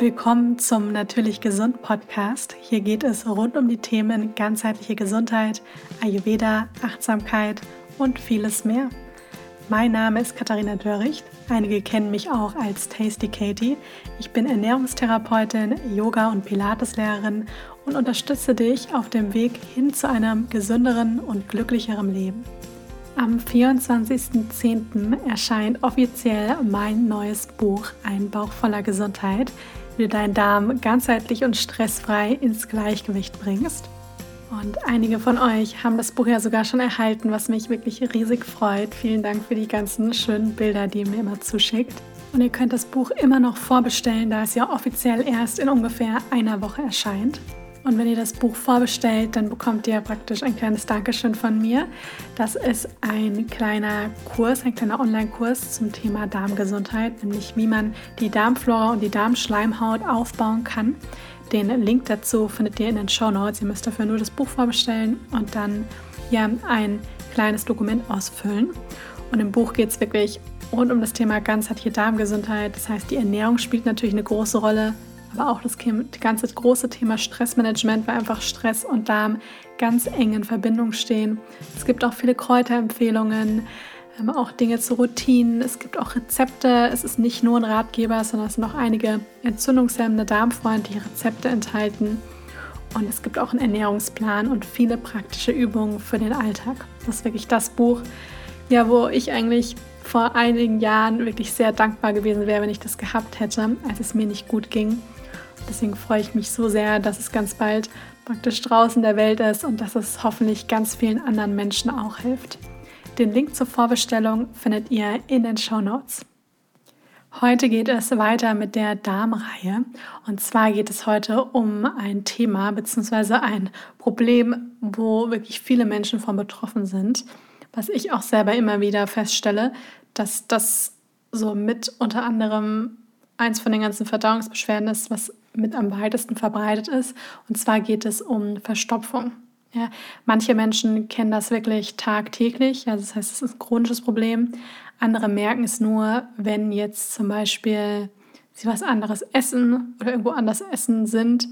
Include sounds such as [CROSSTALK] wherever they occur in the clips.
Willkommen zum Natürlich Gesund Podcast. Hier geht es rund um die Themen ganzheitliche Gesundheit, Ayurveda, Achtsamkeit und vieles mehr. Mein Name ist Katharina Dörricht. Einige kennen mich auch als Tasty Katie. Ich bin Ernährungstherapeutin, Yoga- und Pilateslehrerin und unterstütze dich auf dem Weg hin zu einem gesünderen und glücklicheren Leben. Am 24.10. erscheint offiziell mein neues Buch Ein Bauch voller Gesundheit wie du deinen Darm ganzheitlich und stressfrei ins Gleichgewicht bringst. Und einige von euch haben das Buch ja sogar schon erhalten, was mich wirklich riesig freut. Vielen Dank für die ganzen schönen Bilder, die ihr mir immer zuschickt. Und ihr könnt das Buch immer noch vorbestellen, da es ja offiziell erst in ungefähr einer Woche erscheint. Und wenn ihr das Buch vorbestellt, dann bekommt ihr praktisch ein kleines Dankeschön von mir. Das ist ein kleiner Kurs, ein kleiner Online-Kurs zum Thema Darmgesundheit, nämlich wie man die Darmflora und die Darmschleimhaut aufbauen kann. Den Link dazu findet ihr in den Show Notes. Ihr müsst dafür nur das Buch vorbestellen und dann ja ein kleines Dokument ausfüllen. Und im Buch geht es wirklich rund um das Thema ganzheitliche Darmgesundheit. Das heißt, die Ernährung spielt natürlich eine große Rolle aber auch das ganze große Thema Stressmanagement, weil einfach Stress und Darm ganz eng in Verbindung stehen. Es gibt auch viele Kräuterempfehlungen, ähm, auch Dinge zu Routinen. Es gibt auch Rezepte. Es ist nicht nur ein Ratgeber, sondern es sind auch einige entzündungshemmende, darmfreundliche Rezepte enthalten. Und es gibt auch einen Ernährungsplan und viele praktische Übungen für den Alltag. Das ist wirklich das Buch, ja, wo ich eigentlich vor einigen Jahren wirklich sehr dankbar gewesen wäre, wenn ich das gehabt hätte, als es mir nicht gut ging. Deswegen freue ich mich so sehr, dass es ganz bald praktisch draußen der Welt ist und dass es hoffentlich ganz vielen anderen Menschen auch hilft. Den Link zur Vorbestellung findet ihr in den Show Notes. Heute geht es weiter mit der Darmreihe. Und zwar geht es heute um ein Thema bzw. ein Problem, wo wirklich viele Menschen von betroffen sind. Was ich auch selber immer wieder feststelle, dass das so mit unter anderem eins von den ganzen Verdauungsbeschwerden ist, was mit am weitesten verbreitet ist. Und zwar geht es um Verstopfung. Ja, manche Menschen kennen das wirklich tagtäglich, also das heißt, es ist ein chronisches Problem. Andere merken es nur, wenn jetzt zum Beispiel sie was anderes essen oder irgendwo anders essen sind,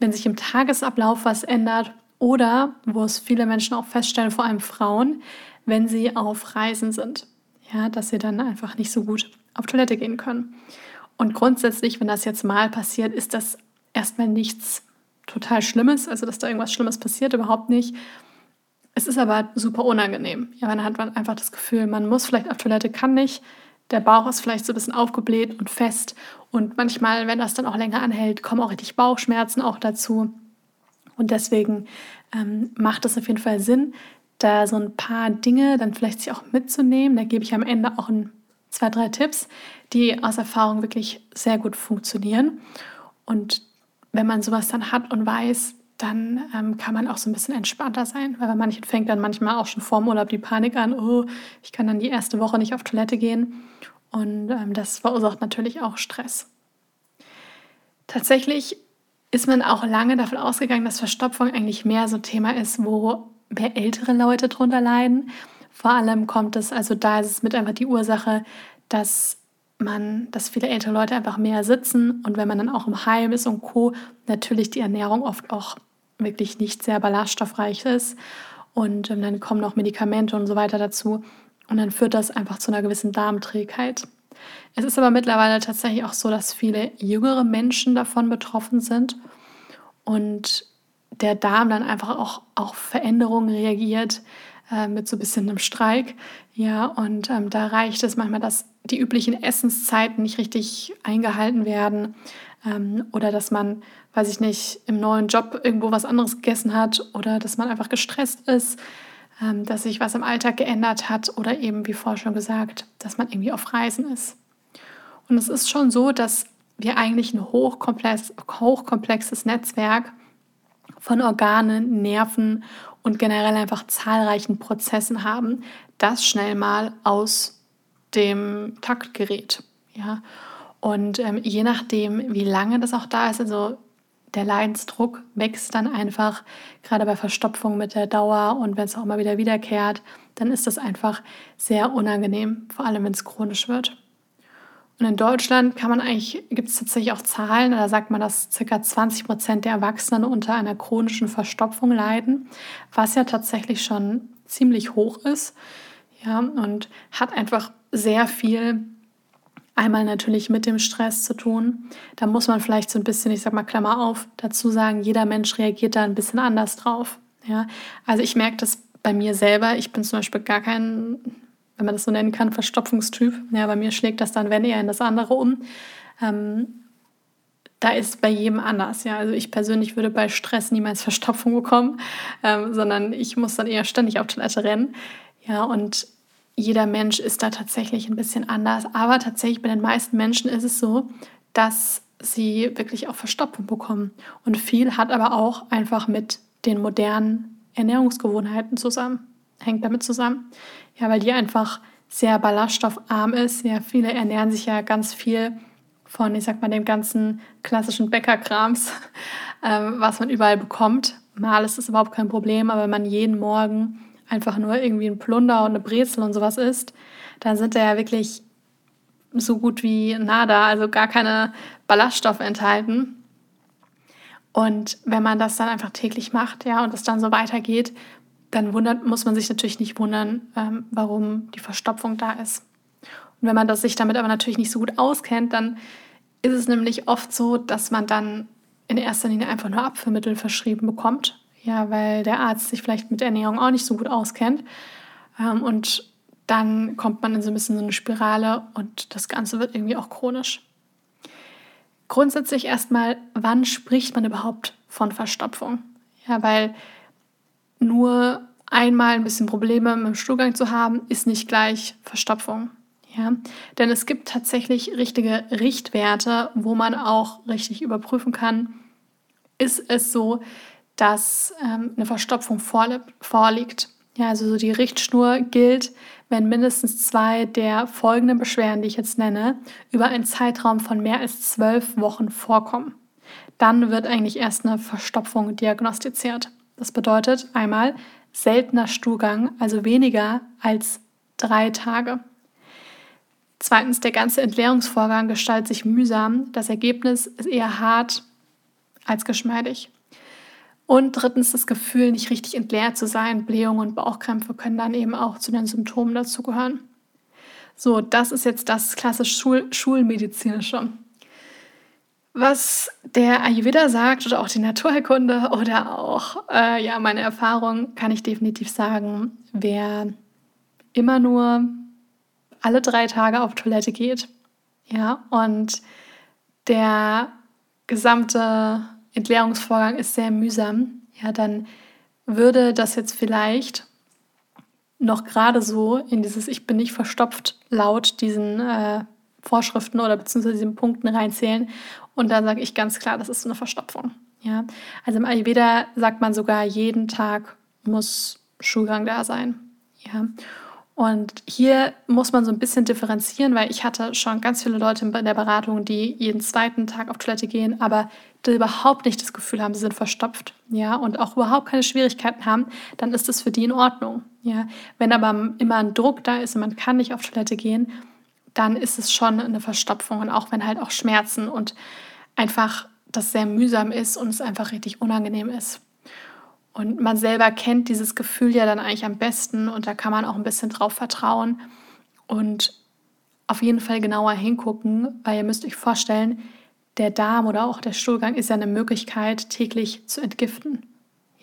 wenn sich im Tagesablauf was ändert oder, wo es viele Menschen auch feststellen, vor allem Frauen, wenn sie auf Reisen sind. Ja, dass sie dann einfach nicht so gut auf Toilette gehen können. Und grundsätzlich, wenn das jetzt mal passiert, ist das erstmal nichts total Schlimmes, also dass da irgendwas Schlimmes passiert, überhaupt nicht. Es ist aber super unangenehm. Ja, dann hat man einfach das Gefühl, man muss vielleicht auf Toilette, kann nicht. Der Bauch ist vielleicht so ein bisschen aufgebläht und fest. Und manchmal, wenn das dann auch länger anhält, kommen auch richtig Bauchschmerzen auch dazu. Und deswegen ähm, macht es auf jeden Fall Sinn, da so ein paar Dinge dann vielleicht sich auch mitzunehmen. Da gebe ich am Ende auch ein zwei, drei Tipps, die aus Erfahrung wirklich sehr gut funktionieren. Und wenn man sowas dann hat und weiß, dann ähm, kann man auch so ein bisschen entspannter sein, weil bei manchen fängt dann manchmal auch schon vor dem Urlaub die Panik an, oh, ich kann dann die erste Woche nicht auf Toilette gehen. Und ähm, das verursacht natürlich auch Stress. Tatsächlich ist man auch lange davon ausgegangen, dass Verstopfung eigentlich mehr so Thema ist, wo mehr ältere Leute drunter leiden. Vor allem kommt es, also da ist es mit einfach die Ursache, dass man, dass viele ältere Leute einfach mehr sitzen und wenn man dann auch im Heim ist und Co., natürlich die Ernährung oft auch wirklich nicht sehr ballaststoffreich ist und ähm, dann kommen noch Medikamente und so weiter dazu und dann führt das einfach zu einer gewissen Darmträgheit. Es ist aber mittlerweile tatsächlich auch so, dass viele jüngere Menschen davon betroffen sind und der Darm dann einfach auch auf Veränderungen reagiert, äh, mit so ein bisschen einem Streik. Ja, und ähm, da reicht es manchmal, dass die üblichen Essenszeiten nicht richtig eingehalten werden ähm, oder dass man, weiß ich nicht, im neuen Job irgendwo was anderes gegessen hat oder dass man einfach gestresst ist, ähm, dass sich was im Alltag geändert hat oder eben, wie vorher schon gesagt, dass man irgendwie auf Reisen ist. Und es ist schon so, dass wir eigentlich ein hochkomplex, hochkomplexes Netzwerk von Organen, Nerven und generell einfach zahlreichen Prozessen haben, das schnell mal aus dem Takt gerät. Ja? Und ähm, je nachdem, wie lange das auch da ist, also der Leidensdruck wächst dann einfach, gerade bei Verstopfung mit der Dauer und wenn es auch mal wieder wiederkehrt, dann ist das einfach sehr unangenehm, vor allem wenn es chronisch wird. Und in Deutschland kann man eigentlich, gibt es tatsächlich auch Zahlen, da sagt man, dass ca. 20 Prozent der Erwachsenen unter einer chronischen Verstopfung leiden, was ja tatsächlich schon ziemlich hoch ist. Ja, und hat einfach sehr viel einmal natürlich mit dem Stress zu tun. Da muss man vielleicht so ein bisschen, ich sag mal Klammer auf, dazu sagen, jeder Mensch reagiert da ein bisschen anders drauf. Ja, also ich merke das bei mir selber. Ich bin zum Beispiel gar kein wenn man das so nennen kann, Verstopfungstyp. Ja, bei mir schlägt das dann, wenn eher in das andere um. Ähm, da ist bei jedem anders. Ja, also ich persönlich würde bei Stress niemals Verstopfung bekommen, ähm, sondern ich muss dann eher ständig auf Toilette rennen. Ja, und jeder Mensch ist da tatsächlich ein bisschen anders. Aber tatsächlich bei den meisten Menschen ist es so, dass sie wirklich auch Verstopfung bekommen. Und viel hat aber auch einfach mit den modernen Ernährungsgewohnheiten zusammen hängt damit zusammen. Ja, weil die einfach sehr ballaststoffarm ist. Ja, viele ernähren sich ja ganz viel von, ich sag mal, dem ganzen klassischen Bäckerkrams, [LAUGHS] ähm, was man überall bekommt. Mal ist es überhaupt kein Problem, aber wenn man jeden Morgen einfach nur irgendwie ein Plunder und eine Brezel und sowas isst, dann sind da ja wirklich so gut wie nada, also gar keine Ballaststoffe enthalten. Und wenn man das dann einfach täglich macht, ja, und es dann so weitergeht, dann wundert, muss man sich natürlich nicht wundern, ähm, warum die Verstopfung da ist. Und wenn man das sich damit aber natürlich nicht so gut auskennt, dann ist es nämlich oft so, dass man dann in erster Linie einfach nur Abführmittel verschrieben bekommt. Ja, weil der Arzt sich vielleicht mit Ernährung auch nicht so gut auskennt. Ähm, und dann kommt man in so ein bisschen so eine Spirale und das Ganze wird irgendwie auch chronisch. Grundsätzlich erstmal, wann spricht man überhaupt von Verstopfung? Ja, weil nur einmal ein bisschen Probleme mit dem Stuhlgang zu haben, ist nicht gleich Verstopfung. Ja? Denn es gibt tatsächlich richtige Richtwerte, wo man auch richtig überprüfen kann, ist es so, dass ähm, eine Verstopfung vorliegt. Ja, also so die Richtschnur gilt, wenn mindestens zwei der folgenden Beschwerden, die ich jetzt nenne, über einen Zeitraum von mehr als zwölf Wochen vorkommen. Dann wird eigentlich erst eine Verstopfung diagnostiziert. Das bedeutet einmal seltener Stuhlgang, also weniger als drei Tage. Zweitens, der ganze Entleerungsvorgang gestaltet sich mühsam. Das Ergebnis ist eher hart als geschmeidig. Und drittens, das Gefühl, nicht richtig entleert zu sein. Blähungen und Bauchkrämpfe können dann eben auch zu den Symptomen dazugehören. So, das ist jetzt das klassisch Schul schulmedizinische. Was der Ayurveda sagt oder auch die Naturheilkunde oder auch äh, ja, meine Erfahrung, kann ich definitiv sagen, wer immer nur alle drei Tage auf Toilette geht, ja, und der gesamte Entleerungsvorgang ist sehr mühsam, ja, dann würde das jetzt vielleicht noch gerade so in dieses Ich bin nicht verstopft laut diesen äh, Vorschriften oder beziehungsweise diesen Punkten reinzählen. Und dann sage ich ganz klar, das ist eine Verstopfung. Ja? Also im Ayurveda sagt man sogar, jeden Tag muss Schulgang da sein. Ja? Und hier muss man so ein bisschen differenzieren, weil ich hatte schon ganz viele Leute in der Beratung, die jeden zweiten Tag auf Toilette gehen, aber die überhaupt nicht das Gefühl haben, sie sind verstopft, ja, und auch überhaupt keine Schwierigkeiten haben, dann ist das für die in Ordnung, ja. Wenn aber immer ein Druck da ist und man kann nicht auf Toilette gehen, dann ist es schon eine Verstopfung. Und auch wenn halt auch Schmerzen und einfach das sehr mühsam ist und es einfach richtig unangenehm ist. Und man selber kennt dieses Gefühl ja dann eigentlich am besten und da kann man auch ein bisschen drauf vertrauen und auf jeden Fall genauer hingucken, weil ihr müsst euch vorstellen, der Darm oder auch der Stuhlgang ist ja eine Möglichkeit, täglich zu entgiften.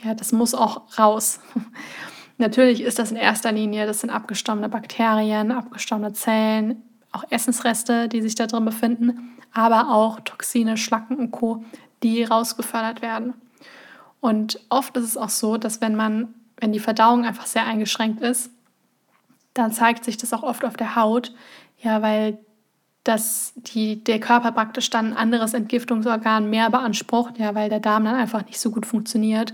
Ja, das muss auch raus. [LAUGHS] Natürlich ist das in erster Linie, das sind abgestommene Bakterien, abgestommene Zellen, auch Essensreste, die sich da drin befinden, aber auch Toxine, Schlacken und Co., die rausgefördert werden. Und oft ist es auch so, dass wenn man, wenn die Verdauung einfach sehr eingeschränkt ist, dann zeigt sich das auch oft auf der Haut, ja, weil dass die, der Körper praktisch dann ein anderes Entgiftungsorgan mehr beansprucht, ja, weil der Darm dann einfach nicht so gut funktioniert.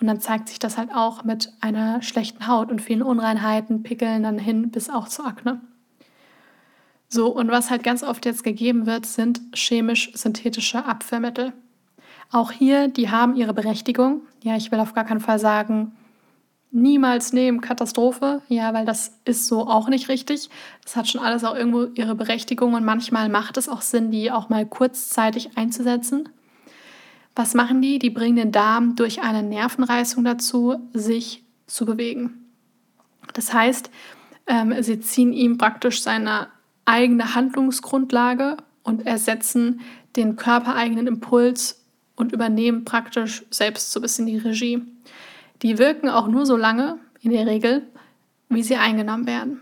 Und dann zeigt sich das halt auch mit einer schlechten Haut und vielen Unreinheiten, Pickeln dann hin bis auch zur Akne. So, und was halt ganz oft jetzt gegeben wird, sind chemisch-synthetische Abführmittel. Auch hier, die haben ihre Berechtigung. Ja, ich will auf gar keinen Fall sagen, niemals nehmen, Katastrophe. Ja, weil das ist so auch nicht richtig. Das hat schon alles auch irgendwo ihre Berechtigung und manchmal macht es auch Sinn, die auch mal kurzzeitig einzusetzen. Was machen die? Die bringen den Darm durch eine Nervenreißung dazu, sich zu bewegen. Das heißt, ähm, sie ziehen ihm praktisch seine eigene Handlungsgrundlage und ersetzen den körpereigenen Impuls und übernehmen praktisch selbst so ein bisschen die Regie. Die wirken auch nur so lange, in der Regel, wie sie eingenommen werden.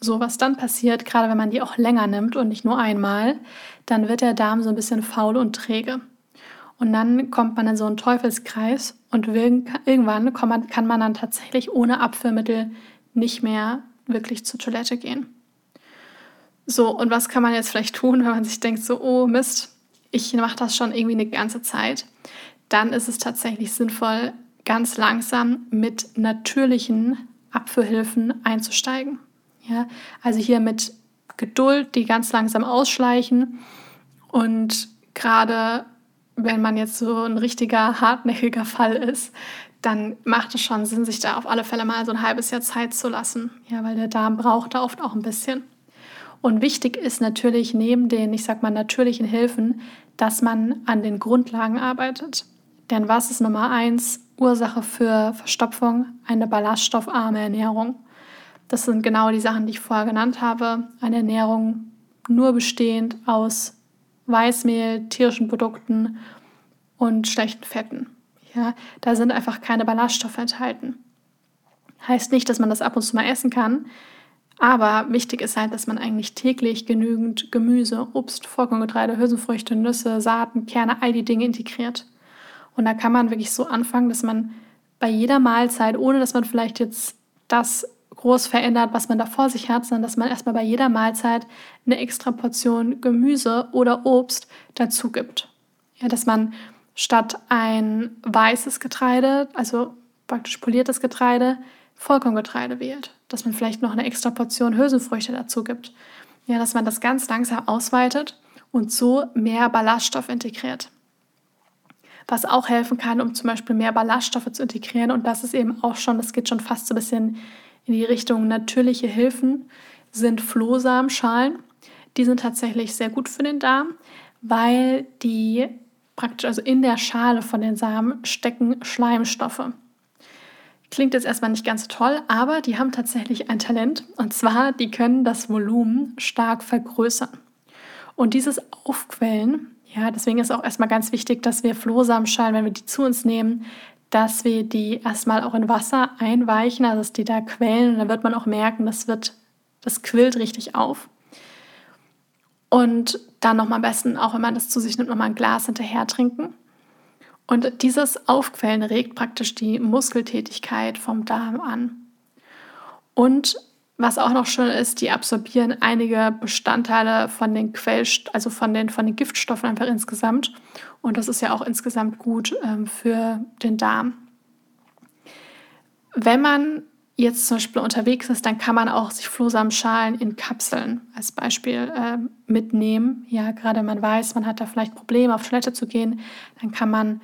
So, was dann passiert, gerade wenn man die auch länger nimmt und nicht nur einmal, dann wird der Darm so ein bisschen faul und träge. Und dann kommt man in so einen Teufelskreis und irgendwann kann man dann tatsächlich ohne Abführmittel nicht mehr wirklich zur Toilette gehen. So, und was kann man jetzt vielleicht tun, [LAUGHS] wenn man sich denkt, so, oh Mist, ich mache das schon irgendwie eine ganze Zeit? Dann ist es tatsächlich sinnvoll, ganz langsam mit natürlichen Abführhilfen einzusteigen. Ja, also hier mit Geduld, die ganz langsam ausschleichen und gerade wenn man jetzt so ein richtiger hartnäckiger Fall ist, dann macht es schon Sinn, sich da auf alle Fälle mal so ein halbes Jahr Zeit zu lassen. Ja, weil der Darm braucht da oft auch ein bisschen. Und wichtig ist natürlich neben den, ich sag mal, natürlichen Hilfen, dass man an den Grundlagen arbeitet. Denn was ist Nummer eins Ursache für Verstopfung? Eine ballaststoffarme Ernährung. Das sind genau die Sachen, die ich vorher genannt habe. Eine Ernährung nur bestehend aus Weißmehl, tierischen Produkten und schlechten Fetten. Ja, da sind einfach keine Ballaststoffe enthalten. Heißt nicht, dass man das ab und zu mal essen kann, aber wichtig ist halt, dass man eigentlich täglich genügend Gemüse, Obst, Vollkorngetreide, Hülsenfrüchte, Nüsse, Saaten, Kerne, all die Dinge integriert. Und da kann man wirklich so anfangen, dass man bei jeder Mahlzeit, ohne dass man vielleicht jetzt das groß verändert, was man da vor sich hat, sondern dass man erstmal bei jeder Mahlzeit eine extra Portion Gemüse oder Obst dazu gibt. Ja, dass man statt ein weißes Getreide, also praktisch poliertes Getreide, Vollkorngetreide wählt. Dass man vielleicht noch eine extra Portion Hülsenfrüchte dazu gibt. Ja, dass man das ganz langsam ausweitet und so mehr Ballaststoff integriert. Was auch helfen kann, um zum Beispiel mehr Ballaststoffe zu integrieren. Und das ist eben auch schon, das geht schon fast so ein bisschen in die Richtung natürliche Hilfen sind Flohsamenschalen. Die sind tatsächlich sehr gut für den Darm, weil die praktisch, also in der Schale von den Samen stecken Schleimstoffe. Klingt jetzt erstmal nicht ganz toll, aber die haben tatsächlich ein Talent. Und zwar, die können das Volumen stark vergrößern. Und dieses Aufquellen, ja, deswegen ist auch erstmal ganz wichtig, dass wir Flohsamenschalen, wenn wir die zu uns nehmen, dass wir die erstmal auch in Wasser einweichen, also dass die da quellen. Und dann wird man auch merken, das wird, das quillt richtig auf. Und dann nochmal am besten, auch wenn man das zu sich nimmt, nochmal ein Glas hinterher trinken. Und dieses Aufquellen regt praktisch die Muskeltätigkeit vom Darm an. Und was auch noch schön ist, die absorbieren einige Bestandteile von den Quellst also von den, von den Giftstoffen einfach insgesamt. Und das ist ja auch insgesamt gut ähm, für den Darm. Wenn man jetzt zum Beispiel unterwegs ist, dann kann man auch sich Flohsamenschalen in Kapseln als Beispiel äh, mitnehmen. Ja, gerade man weiß, man hat da vielleicht Probleme, auf Toilette zu gehen, dann kann man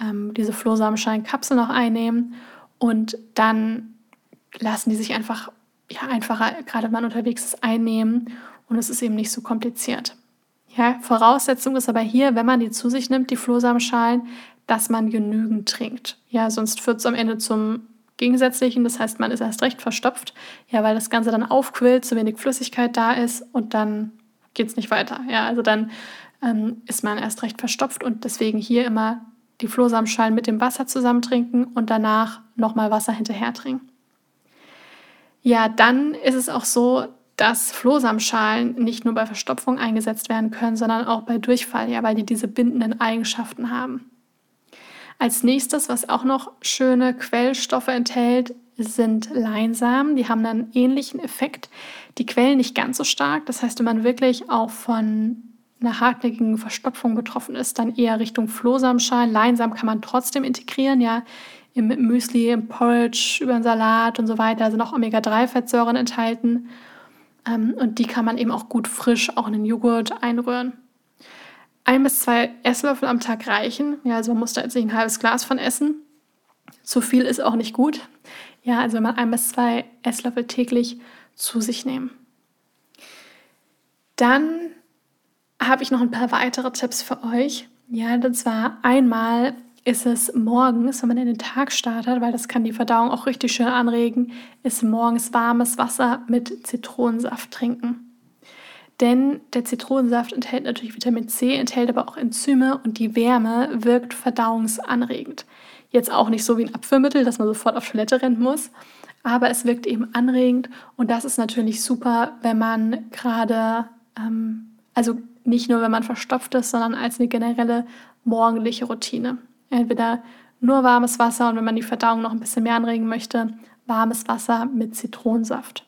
ähm, diese Flohsamenschalen-Kapsel noch einnehmen und dann lassen die sich einfach ja, einfacher, gerade wenn man unterwegs ist, einnehmen und es ist eben nicht so kompliziert. Ja, Voraussetzung ist aber hier, wenn man die zu sich nimmt, die Flohsamenschalen, dass man genügend trinkt. Ja, sonst führt es am Ende zum Gegensätzlichen. Das heißt, man ist erst recht verstopft, ja, weil das Ganze dann aufquillt, zu wenig Flüssigkeit da ist und dann geht es nicht weiter. Ja, also dann ähm, ist man erst recht verstopft und deswegen hier immer die Flohsamenschalen mit dem Wasser zusammen trinken und danach nochmal Wasser hinterher trinken. Ja, dann ist es auch so, dass Flohsamenschalen nicht nur bei Verstopfung eingesetzt werden können, sondern auch bei Durchfall, ja, weil die diese bindenden Eigenschaften haben. Als nächstes, was auch noch schöne Quellstoffe enthält, sind Leinsamen. Die haben einen ähnlichen Effekt. Die quellen nicht ganz so stark. Das heißt, wenn man wirklich auch von einer hartnäckigen Verstopfung betroffen ist, dann eher Richtung Flohsamenschalen. Leinsamen kann man trotzdem integrieren, ja im Müsli, im Porridge, über den Salat und so weiter. Sind auch Omega-3-Fettsäuren enthalten. Ähm, und die kann man eben auch gut frisch auch in den Joghurt einrühren. Ein bis zwei Esslöffel am Tag reichen. Ja, also man muss da jetzt nicht ein halbes Glas von essen. Zu viel ist auch nicht gut. Ja, also wenn man ein bis zwei Esslöffel täglich zu sich nehmen. Dann habe ich noch ein paar weitere Tipps für euch. Ja, und zwar einmal ist es morgens, wenn man in den Tag startet, weil das kann die Verdauung auch richtig schön anregen, ist morgens warmes Wasser mit Zitronensaft trinken. Denn der Zitronensaft enthält natürlich Vitamin C, enthält aber auch Enzyme und die Wärme wirkt verdauungsanregend. Jetzt auch nicht so wie ein Abführmittel, dass man sofort auf Toilette rennen muss, aber es wirkt eben anregend und das ist natürlich super, wenn man gerade, ähm, also nicht nur wenn man verstopft ist, sondern als eine generelle morgendliche Routine. Entweder nur warmes Wasser und wenn man die Verdauung noch ein bisschen mehr anregen möchte, warmes Wasser mit Zitronensaft.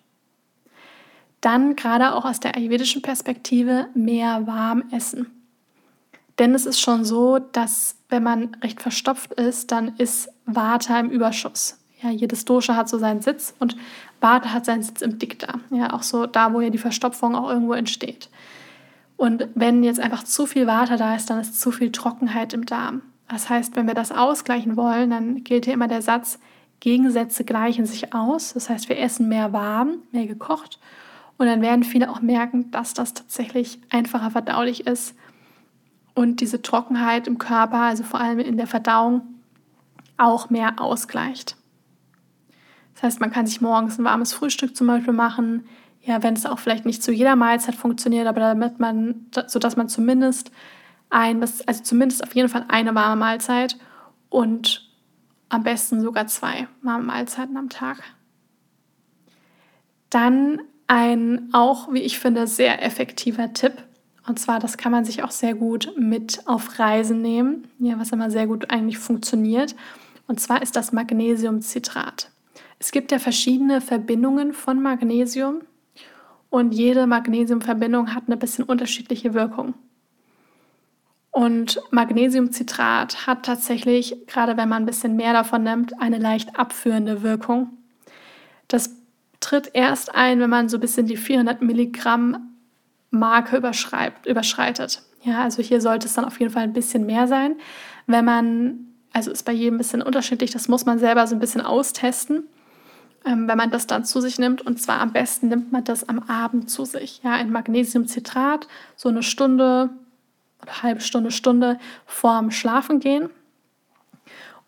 Dann gerade auch aus der ayurvedischen Perspektive mehr warm essen. Denn es ist schon so, dass wenn man recht verstopft ist, dann ist Vata im Überschuss. Ja, jedes Dosha hat so seinen Sitz und Vata hat seinen Sitz im Dikta. Ja, auch so da, wo ja die Verstopfung auch irgendwo entsteht. Und wenn jetzt einfach zu viel Vata da ist, dann ist zu viel Trockenheit im Darm. Das heißt, wenn wir das ausgleichen wollen, dann gilt hier immer der Satz, Gegensätze gleichen sich aus. Das heißt, wir essen mehr warm, mehr gekocht. Und dann werden viele auch merken, dass das tatsächlich einfacher verdaulich ist und diese Trockenheit im Körper, also vor allem in der Verdauung, auch mehr ausgleicht. Das heißt, man kann sich morgens ein warmes Frühstück zum Beispiel machen, ja, wenn es auch vielleicht nicht zu jeder Mahlzeit funktioniert, aber damit man, sodass man zumindest ein also zumindest auf jeden Fall eine warme Mahlzeit und am besten sogar zwei warme Mahlzeiten am Tag. Dann ein auch, wie ich finde, sehr effektiver Tipp. Und zwar, das kann man sich auch sehr gut mit auf Reisen nehmen, ja, was immer sehr gut eigentlich funktioniert. Und zwar ist das Magnesiumcitrat. Es gibt ja verschiedene Verbindungen von Magnesium und jede Magnesiumverbindung hat eine bisschen unterschiedliche Wirkung. Und Magnesiumcitrat hat tatsächlich, gerade wenn man ein bisschen mehr davon nimmt, eine leicht abführende Wirkung. Das tritt erst ein, wenn man so ein bisschen die 400 Milligramm Marke überschreitet. Ja, also hier sollte es dann auf jeden Fall ein bisschen mehr sein. Wenn man, also ist bei jedem ein bisschen unterschiedlich, das muss man selber so ein bisschen austesten, ähm, wenn man das dann zu sich nimmt. Und zwar am besten nimmt man das am Abend zu sich. Ja, ein Magnesiumcitrat, so eine Stunde, oder halbe Stunde, Stunde vorm Schlafengehen.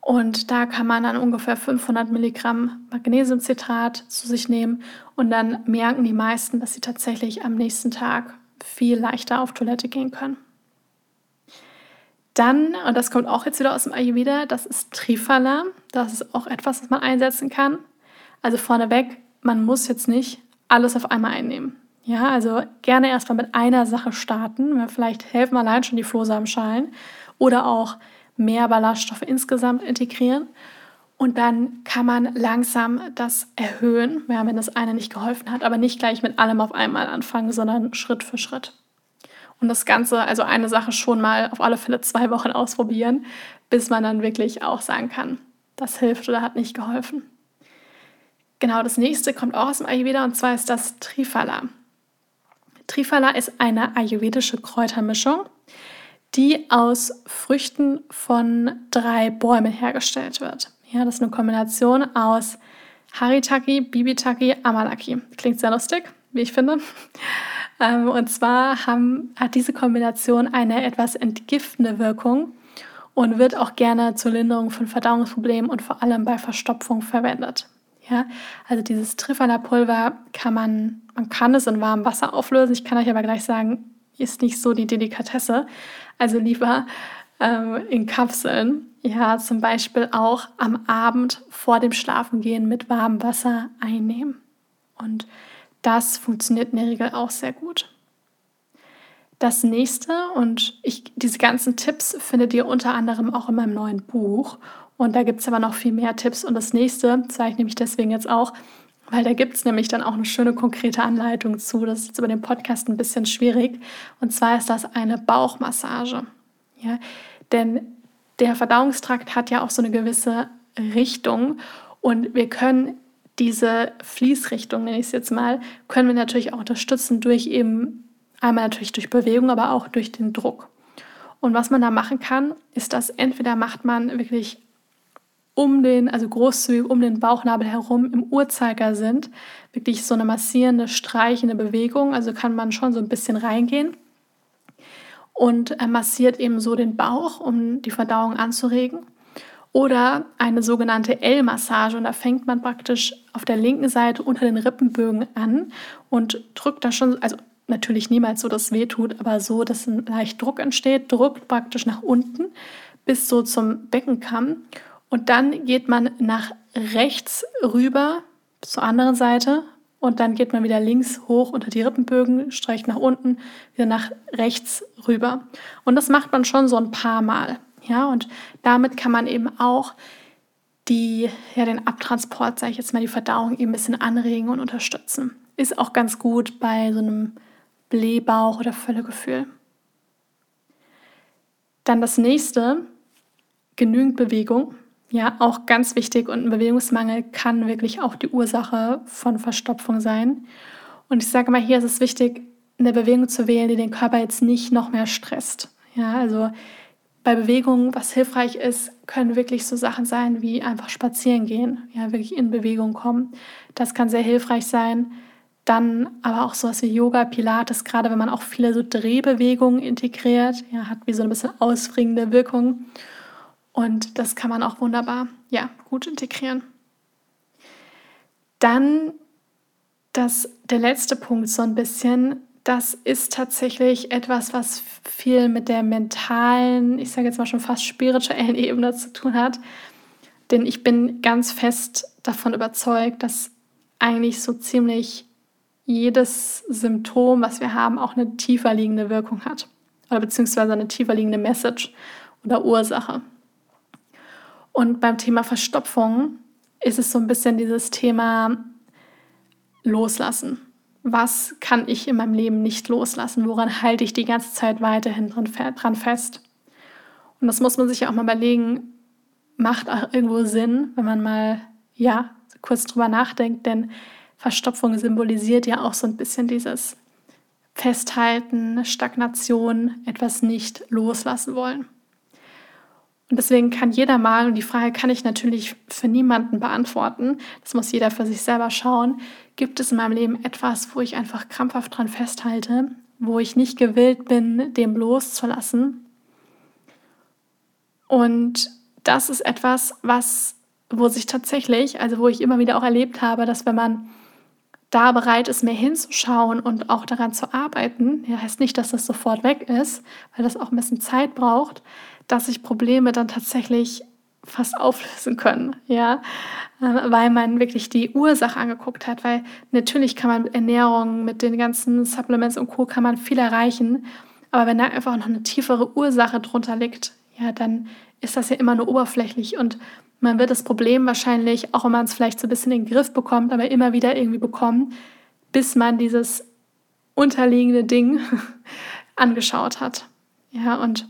Und da kann man dann ungefähr 500 Milligramm Magnesiumcitrat zu sich nehmen und dann merken die meisten, dass sie tatsächlich am nächsten Tag viel leichter auf Toilette gehen können. Dann, und das kommt auch jetzt wieder aus dem Ayurveda, das ist Trifala. Das ist auch etwas, was man einsetzen kann. Also vorneweg, man muss jetzt nicht alles auf einmal einnehmen. Ja, also gerne erstmal mit einer Sache starten. Vielleicht helfen allein schon die Flohsamenschalen oder auch mehr Ballaststoffe insgesamt integrieren. Und dann kann man langsam das erhöhen, wenn das eine nicht geholfen hat, aber nicht gleich mit allem auf einmal anfangen, sondern Schritt für Schritt. Und das Ganze, also eine Sache schon mal auf alle Fälle zwei Wochen ausprobieren, bis man dann wirklich auch sagen kann, das hilft oder hat nicht geholfen. Genau, das nächste kommt auch aus dem Ayurveda und zwar ist das Trifala. Trifala ist eine ayurvedische Kräutermischung, die aus Früchten von drei Bäumen hergestellt wird. Ja, das ist eine Kombination aus Haritaki, Bibitaki, Amalaki. Klingt sehr lustig, wie ich finde. [LAUGHS] Ähm, und zwar haben, hat diese Kombination eine etwas entgiftende Wirkung und wird auch gerne zur Linderung von Verdauungsproblemen und vor allem bei Verstopfung verwendet. Ja, also dieses Trifala-Pulver kann man, man kann es in warmem Wasser auflösen. Ich kann euch aber gleich sagen, ist nicht so die Delikatesse. Also lieber ähm, in Kapseln. Ja, zum Beispiel auch am Abend vor dem Schlafengehen mit warmem Wasser einnehmen. Und das funktioniert in der Regel auch sehr gut. Das nächste, und ich, diese ganzen Tipps findet ihr unter anderem auch in meinem neuen Buch. Und da gibt es aber noch viel mehr Tipps. Und das nächste zeige ich nämlich deswegen jetzt auch, weil da gibt es nämlich dann auch eine schöne konkrete Anleitung zu. Das ist jetzt über den Podcast ein bisschen schwierig. Und zwar ist das eine Bauchmassage. Ja, denn der Verdauungstrakt hat ja auch so eine gewisse Richtung und wir können diese Fließrichtung, nenne ich es jetzt mal, können wir natürlich auch unterstützen durch eben einmal natürlich durch Bewegung, aber auch durch den Druck. Und was man da machen kann, ist, dass entweder macht man wirklich um den, also großzügig um den Bauchnabel herum im Uhrzeigersinn. Wirklich so eine massierende, streichende Bewegung. Also kann man schon so ein bisschen reingehen. Und er massiert eben so den Bauch, um die Verdauung anzuregen. Oder eine sogenannte L-Massage. Und da fängt man praktisch auf der linken Seite unter den Rippenbögen an und drückt da schon, also natürlich niemals so, dass es weh tut, aber so, dass ein leicht Druck entsteht, drückt praktisch nach unten bis so zum Beckenkamm. Und dann geht man nach rechts rüber zur anderen Seite und dann geht man wieder links hoch unter die Rippenbögen, streicht nach unten, wieder nach rechts rüber. Und das macht man schon so ein paar Mal. Ja, und damit kann man eben auch die, ja, den Abtransport, sage ich jetzt mal, die Verdauung eben ein bisschen anregen und unterstützen. Ist auch ganz gut bei so einem Blähbauch oder Völlegefühl. Dann das nächste, genügend Bewegung. Ja, auch ganz wichtig und ein Bewegungsmangel kann wirklich auch die Ursache von Verstopfung sein. Und ich sage mal, hier ist es wichtig, eine Bewegung zu wählen, die den Körper jetzt nicht noch mehr stresst. Ja, also bei Bewegungen, was hilfreich ist, können wirklich so Sachen sein wie einfach spazieren gehen, ja, wirklich in Bewegung kommen. Das kann sehr hilfreich sein. Dann aber auch sowas wie Yoga, Pilates, gerade wenn man auch viele so Drehbewegungen integriert, ja, hat wie so ein bisschen ausbringende Wirkung. Und das kann man auch wunderbar, ja, gut integrieren. Dann das, der letzte Punkt so ein bisschen, das ist tatsächlich etwas, was viel mit der mentalen, ich sage jetzt mal schon fast spirituellen [LAUGHS] Ebene zu tun hat. Denn ich bin ganz fest davon überzeugt, dass eigentlich so ziemlich jedes Symptom, was wir haben, auch eine tiefer liegende Wirkung hat. Oder beziehungsweise eine tiefer liegende Message oder Ursache. Und beim Thema Verstopfung ist es so ein bisschen dieses Thema Loslassen. Was kann ich in meinem Leben nicht loslassen? Woran halte ich die ganze Zeit weiterhin dran fest? Und das muss man sich ja auch mal überlegen, macht auch irgendwo Sinn, wenn man mal, ja, kurz drüber nachdenkt, denn Verstopfung symbolisiert ja auch so ein bisschen dieses Festhalten, Stagnation, etwas nicht loslassen wollen. Deswegen kann jeder mal, und die Frage kann ich natürlich für niemanden beantworten, das muss jeder für sich selber schauen, gibt es in meinem Leben etwas, wo ich einfach krampfhaft dran festhalte, wo ich nicht gewillt bin, dem loszulassen. Und das ist etwas, was, wo sich tatsächlich, also wo ich immer wieder auch erlebt habe, dass wenn man da bereit ist, mehr hinzuschauen und auch daran zu arbeiten, ja, heißt nicht, dass das sofort weg ist, weil das auch ein bisschen Zeit braucht, dass sich Probleme dann tatsächlich fast auflösen können, ja, ähm, weil man wirklich die Ursache angeguckt hat, weil natürlich kann man mit Ernährung, mit den ganzen Supplements und Co. kann man viel erreichen, aber wenn da einfach noch eine tiefere Ursache drunter liegt, ja, dann ist das ja immer nur oberflächlich und man wird das Problem wahrscheinlich, auch wenn man es vielleicht so ein bisschen in den Griff bekommt, aber immer wieder irgendwie bekommen, bis man dieses unterliegende Ding [LAUGHS] angeschaut hat. Ja, und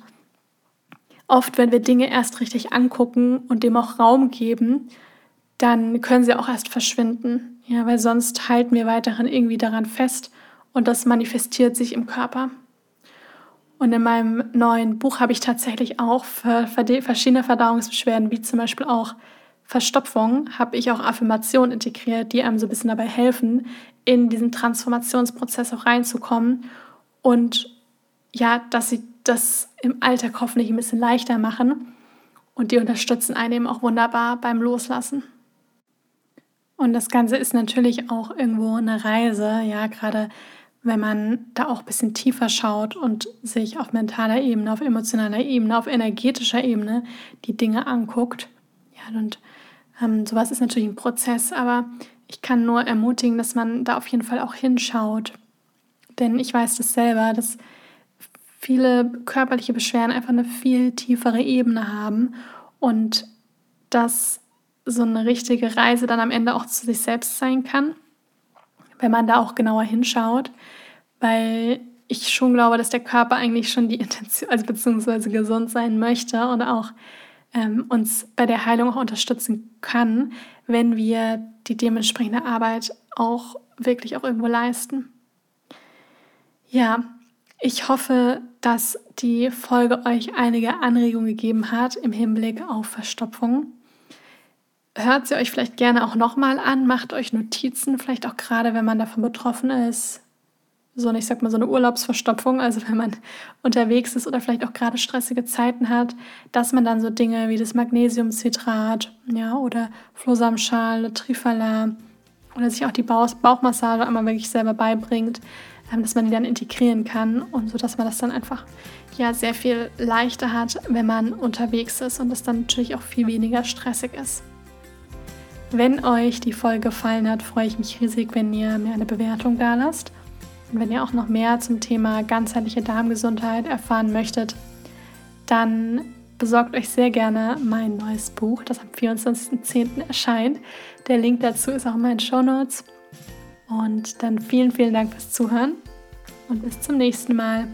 oft, wenn wir Dinge erst richtig angucken und dem auch Raum geben, dann können sie auch erst verschwinden. Ja, weil sonst halten wir weiterhin irgendwie daran fest und das manifestiert sich im Körper. Und in meinem neuen Buch habe ich tatsächlich auch für verschiedene Verdauungsbeschwerden, wie zum Beispiel auch Verstopfung, habe ich auch Affirmationen integriert, die einem so ein bisschen dabei helfen, in diesen Transformationsprozess auch reinzukommen und ja, dass sie das im Alltag hoffentlich ein bisschen leichter machen. Und die unterstützen einen eben auch wunderbar beim Loslassen. Und das Ganze ist natürlich auch irgendwo eine Reise, ja, gerade wenn man da auch ein bisschen tiefer schaut und sich auf mentaler Ebene, auf emotionaler Ebene, auf energetischer Ebene die Dinge anguckt. Ja, und ähm, sowas ist natürlich ein Prozess, aber ich kann nur ermutigen, dass man da auf jeden Fall auch hinschaut. Denn ich weiß das selber, dass viele körperliche Beschwerden einfach eine viel tiefere Ebene haben und dass so eine richtige Reise dann am Ende auch zu sich selbst sein kann, wenn man da auch genauer hinschaut, weil ich schon glaube, dass der Körper eigentlich schon die Intention, also beziehungsweise gesund sein möchte und auch ähm, uns bei der Heilung auch unterstützen kann, wenn wir die dementsprechende Arbeit auch wirklich auch irgendwo leisten. Ja, ich hoffe, dass die Folge euch einige Anregungen gegeben hat im Hinblick auf Verstopfung. hört sie euch vielleicht gerne auch nochmal an, macht euch Notizen, vielleicht auch gerade, wenn man davon betroffen ist. So, ich sag mal, so eine Urlaubsverstopfung, also wenn man [LAUGHS] unterwegs ist oder vielleicht auch gerade stressige Zeiten hat, dass man dann so Dinge wie das Magnesiumcitrat, ja, oder Flohsamenschale, Trifala oder sich auch die Bauchmassage einmal wirklich selber beibringt, ähm, dass man die dann integrieren kann und so, dass man das dann einfach ja sehr viel leichter hat, wenn man unterwegs ist und es dann natürlich auch viel weniger stressig ist. Wenn euch die Folge gefallen hat, freue ich mich riesig, wenn ihr mir eine Bewertung da lasst. Und wenn ihr auch noch mehr zum Thema ganzheitliche Darmgesundheit erfahren möchtet, dann besorgt euch sehr gerne mein neues Buch, das am 24.10. erscheint. Der Link dazu ist auch in meinen Show Notes. Und dann vielen, vielen Dank fürs Zuhören und bis zum nächsten Mal.